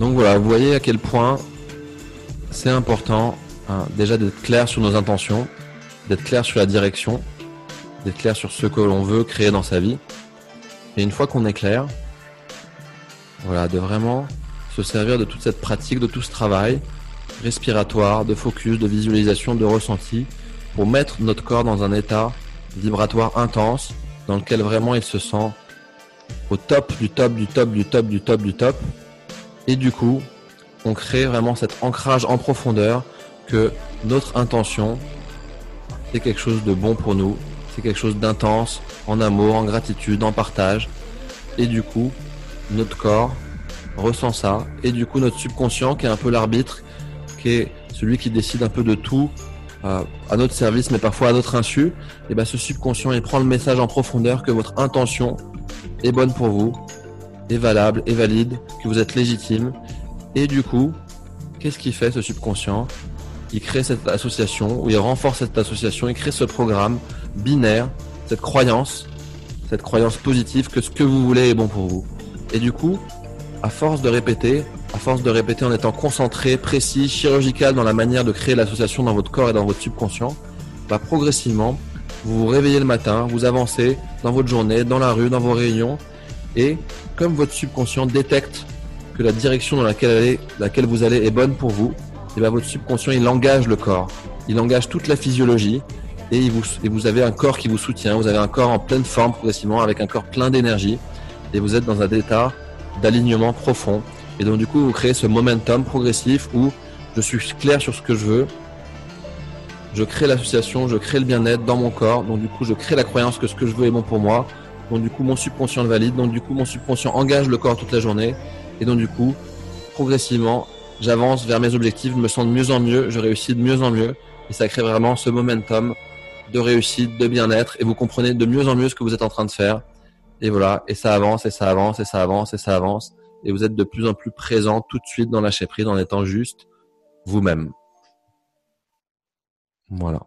Donc voilà, vous voyez à quel point c'est important hein, déjà d'être clair sur nos intentions, d'être clair sur la direction, d'être clair sur ce que l'on veut créer dans sa vie. Et une fois qu'on est clair, voilà, de vraiment se servir de toute cette pratique, de tout ce travail respiratoire, de focus, de visualisation, de ressenti, pour mettre notre corps dans un état vibratoire intense, dans lequel vraiment il se sent au top du top du top du top du top du top. Et du coup, on crée vraiment cet ancrage en profondeur que notre intention, c'est quelque chose de bon pour nous, c'est quelque chose d'intense, en amour, en gratitude, en partage. Et du coup, notre corps ressent ça. Et du coup, notre subconscient, qui est un peu l'arbitre, qui est celui qui décide un peu de tout euh, à notre service, mais parfois à notre insu, et ben ce subconscient, il prend le message en profondeur que votre intention est bonne pour vous, est valable, est valide, que vous êtes légitime. Et du coup, qu'est-ce qu'il fait ce subconscient? Il crée cette association, ou il renforce cette association, il crée ce programme binaire, cette croyance, cette croyance positive que ce que vous voulez est bon pour vous. Et du coup, à force de répéter, à force de répéter en étant concentré, précis, chirurgical dans la manière de créer l'association dans votre corps et dans votre subconscient, bah progressivement, vous vous réveillez le matin, vous avancez dans votre journée, dans la rue, dans vos réunions, et comme votre subconscient détecte que la direction dans laquelle, vous allez est bonne pour vous, et bah votre subconscient il engage le corps, il engage toute la physiologie, et vous, et vous avez un corps qui vous soutient, vous avez un corps en pleine forme progressivement, avec un corps plein d'énergie, et vous êtes dans un état d'alignement profond. Et donc du coup, vous créez ce momentum progressif où je suis clair sur ce que je veux, je crée l'association, je crée le bien-être dans mon corps, donc du coup, je crée la croyance que ce que je veux est bon pour moi, donc du coup, mon subconscient le valide, donc du coup, mon subconscient engage le corps toute la journée, et donc du coup, progressivement, j'avance vers mes objectifs, je me sens de mieux en mieux, je réussis de mieux en mieux, et ça crée vraiment ce momentum de réussite, de bien-être, et vous comprenez de mieux en mieux ce que vous êtes en train de faire. Et voilà, et ça avance, et ça avance, et ça avance, et ça avance, et vous êtes de plus en plus présent tout de suite dans lâcher prise en étant juste vous-même. Voilà.